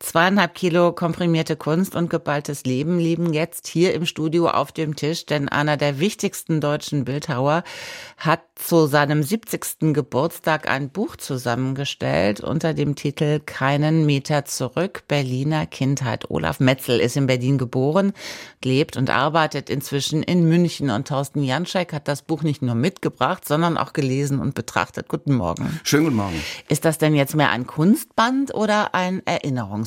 Zweieinhalb Kilo komprimierte Kunst und geballtes Leben liegen jetzt hier im Studio auf dem Tisch, denn einer der wichtigsten deutschen Bildhauer hat zu seinem 70. Geburtstag ein Buch zusammengestellt unter dem Titel Keinen Meter zurück, Berliner Kindheit. Olaf Metzel ist in Berlin geboren, lebt und arbeitet inzwischen in München und Thorsten Janschek hat das Buch nicht nur mitgebracht, sondern auch gelesen und betrachtet. Guten Morgen. Schönen guten Morgen. Ist das denn jetzt mehr ein Kunstband oder ein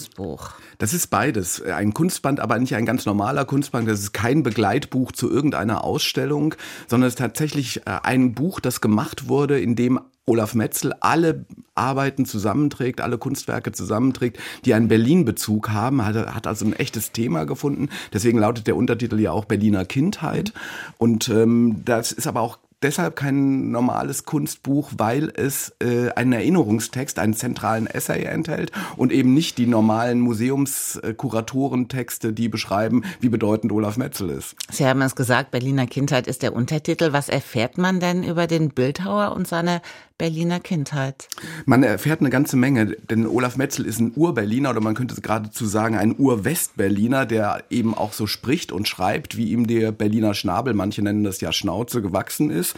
Erinnerungsbuch? Das ist beides. Ein Kunstband, aber nicht ein ganz normaler Kunstband. Das ist kein Begleitbuch zu irgendeiner Ausstellung, sondern es ist tatsächlich äh, ein Buch, das gemacht wurde, in dem Olaf Metzel alle Arbeiten zusammenträgt, alle Kunstwerke zusammenträgt, die einen Berlin-Bezug haben, hat, hat also ein echtes Thema gefunden. Deswegen lautet der Untertitel ja auch Berliner Kindheit. Und ähm, das ist aber auch deshalb kein normales Kunstbuch, weil es äh, einen Erinnerungstext, einen zentralen Essay enthält und eben nicht die normalen Museumskuratorentexte, die beschreiben, wie bedeutend Olaf Metzel ist. Sie haben es gesagt, Berliner Kindheit ist der Untertitel. Was erfährt man denn über den Bildhauer und seine Berliner Kindheit? Man erfährt eine ganze Menge, denn Olaf Metzel ist ein Ur-Berliner oder man könnte geradezu sagen ein Ur-West-Berliner, der eben auch so spricht und schreibt, wie ihm der Berliner Schnabel, manche nennen das ja Schnauze, gewachsen ist.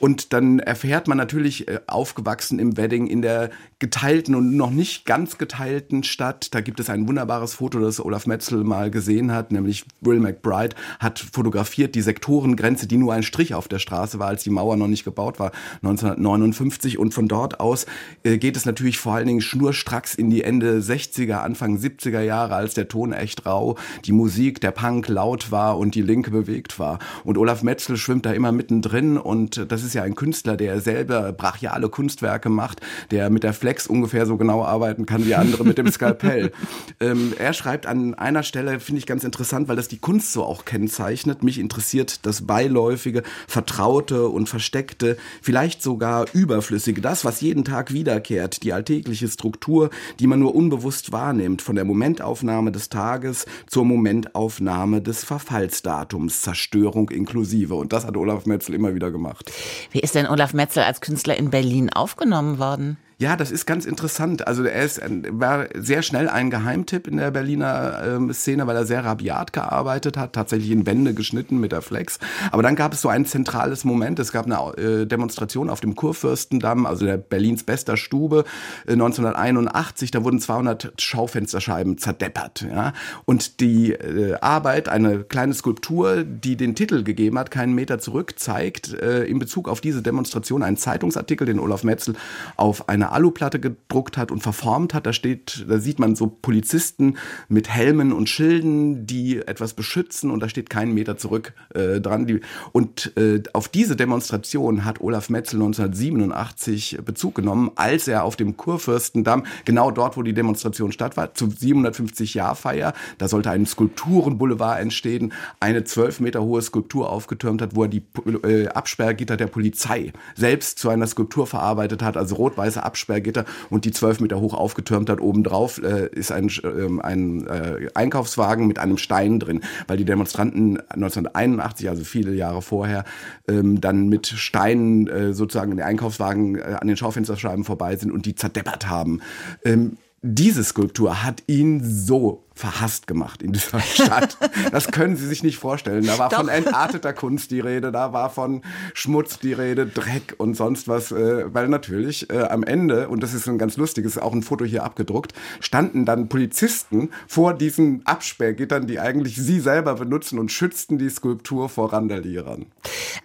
Und dann erfährt man natürlich, äh, aufgewachsen im Wedding, in der geteilten und noch nicht ganz geteilten Stadt. Da gibt es ein wunderbares Foto, das Olaf Metzel mal gesehen hat, nämlich Will McBride hat fotografiert die Sektorengrenze, die nur ein Strich auf der Straße war, als die Mauer noch nicht gebaut war, 1959 1950 und von dort aus äh, geht es natürlich vor allen Dingen schnurstracks in die Ende 60er, Anfang 70er Jahre, als der Ton echt rau, die Musik, der Punk laut war und die Linke bewegt war. Und Olaf Metzel schwimmt da immer mittendrin und das ist ja ein Künstler, der selber brachiale Kunstwerke macht, der mit der Flex ungefähr so genau arbeiten kann wie andere mit dem Skalpell. ähm, er schreibt an einer Stelle, finde ich ganz interessant, weil das die Kunst so auch kennzeichnet. Mich interessiert das Beiläufige, Vertraute und Versteckte, vielleicht sogar überflüssige Überflüssige, das, was jeden Tag wiederkehrt, die alltägliche Struktur, die man nur unbewusst wahrnimmt, von der Momentaufnahme des Tages zur Momentaufnahme des Verfallsdatums, Zerstörung inklusive. Und das hat Olaf Metzel immer wieder gemacht. Wie ist denn Olaf Metzel als Künstler in Berlin aufgenommen worden? Ja, das ist ganz interessant. Also er ist, war sehr schnell ein Geheimtipp in der Berliner ähm, Szene, weil er sehr rabiat gearbeitet hat, tatsächlich in Wände geschnitten mit der Flex. Aber dann gab es so ein zentrales Moment. Es gab eine äh, Demonstration auf dem Kurfürstendamm, also der Berlins bester Stube, äh, 1981. Da wurden 200 Schaufensterscheiben zerdeppert. Ja? Und die äh, Arbeit, eine kleine Skulptur, die den Titel gegeben hat, keinen Meter zurück, zeigt äh, in Bezug auf diese Demonstration einen Zeitungsartikel, den Olaf Metzel auf Aluplatte gedruckt hat und verformt hat. Da steht, da sieht man so Polizisten mit Helmen und Schilden, die etwas beschützen und da steht keinen Meter zurück äh, dran. Die, und äh, auf diese Demonstration hat Olaf Metzel 1987 Bezug genommen, als er auf dem Kurfürstendamm, genau dort, wo die Demonstration statt war, zur 750-Jahr-Feier, da sollte ein Skulpturenboulevard entstehen, eine zwölf Meter hohe Skulptur aufgetürmt hat, wo er die äh, Absperrgitter der Polizei selbst zu einer Skulptur verarbeitet hat, also rot-weiße Absperrgitter Absperrgitter und die zwölf Meter hoch aufgetürmt hat. Obendrauf äh, ist ein, äh, ein äh, Einkaufswagen mit einem Stein drin, weil die Demonstranten 1981, also viele Jahre vorher, ähm, dann mit Steinen äh, sozusagen in den Einkaufswagen äh, an den Schaufensterscheiben vorbei sind und die zerdeppert haben. Ähm, diese Skulptur hat ihn so verhasst gemacht in dieser Stadt. Das können Sie sich nicht vorstellen. Da war Doch. von entarteter Kunst die Rede, da war von Schmutz die Rede, Dreck und sonst was, äh, weil natürlich äh, am Ende, und das ist ein ganz lustiges, auch ein Foto hier abgedruckt, standen dann Polizisten vor diesen Absperrgittern, die eigentlich sie selber benutzen und schützten die Skulptur vor Randalierern.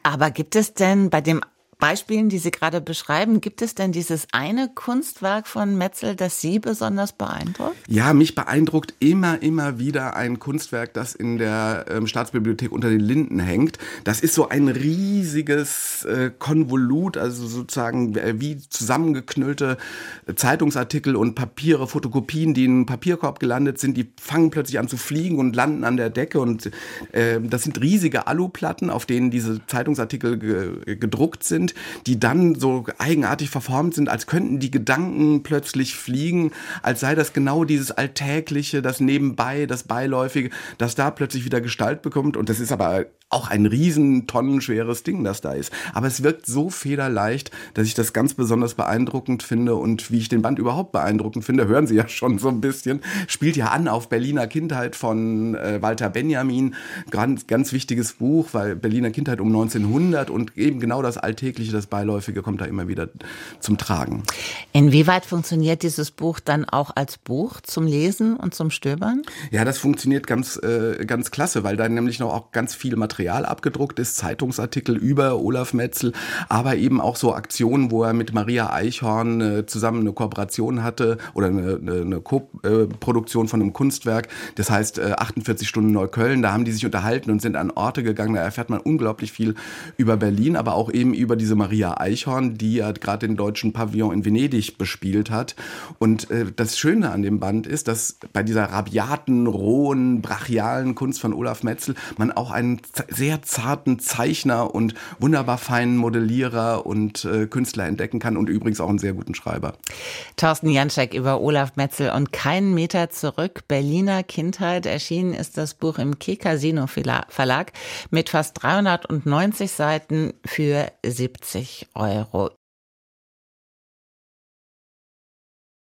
Aber gibt es denn bei dem Beispielen, die Sie gerade beschreiben, gibt es denn dieses eine Kunstwerk von Metzel, das Sie besonders beeindruckt? Ja, mich beeindruckt immer, immer wieder ein Kunstwerk, das in der ähm, Staatsbibliothek unter den Linden hängt. Das ist so ein riesiges äh, Konvolut, also sozusagen äh, wie zusammengeknüllte Zeitungsartikel und Papiere, Fotokopien, die in einen Papierkorb gelandet sind, die fangen plötzlich an zu fliegen und landen an der Decke. Und äh, das sind riesige Aluplatten, auf denen diese Zeitungsartikel ge gedruckt sind sind, die dann so eigenartig verformt sind, als könnten die Gedanken plötzlich fliegen, als sei das genau dieses Alltägliche, das Nebenbei, das Beiläufige, das da plötzlich wieder Gestalt bekommt. Und das ist aber auch ein riesen tonnenschweres Ding, das da ist. Aber es wirkt so federleicht, dass ich das ganz besonders beeindruckend finde und wie ich den Band überhaupt beeindruckend finde, hören Sie ja schon so ein bisschen, spielt ja an auf Berliner Kindheit von äh, Walter Benjamin. Ganz, ganz wichtiges Buch, weil Berliner Kindheit um 1900 und eben genau das Alltägliche, das Beiläufige kommt da immer wieder zum Tragen. Inwieweit funktioniert dieses Buch dann auch als Buch zum Lesen und zum Stöbern? Ja, das funktioniert ganz, äh, ganz klasse, weil da nämlich noch auch ganz viel Material abgedruckt ist, Zeitungsartikel über Olaf Metzel, aber eben auch so Aktionen, wo er mit Maria Eichhorn äh, zusammen eine Kooperation hatte oder eine, eine, eine Co-Produktion von einem Kunstwerk. Das heißt äh, 48 Stunden Neukölln. Da haben die sich unterhalten und sind an Orte gegangen. Da erfährt man unglaublich viel über Berlin, aber auch eben über diese Maria Eichhorn, die ja gerade den deutschen Pavillon in Venedig bespielt hat. Und äh, das Schöne an dem Band ist, dass bei dieser rabiaten, rohen, brachialen Kunst von Olaf Metzel man auch einen sehr zarten Zeichner und wunderbar feinen Modellierer und äh, Künstler entdecken kann und übrigens auch einen sehr guten Schreiber. Thorsten Janczek über Olaf Metzel und keinen Meter zurück. Berliner Kindheit. Erschienen ist das Buch im K-Casino Verlag mit fast 390 Seiten für 70 Euro.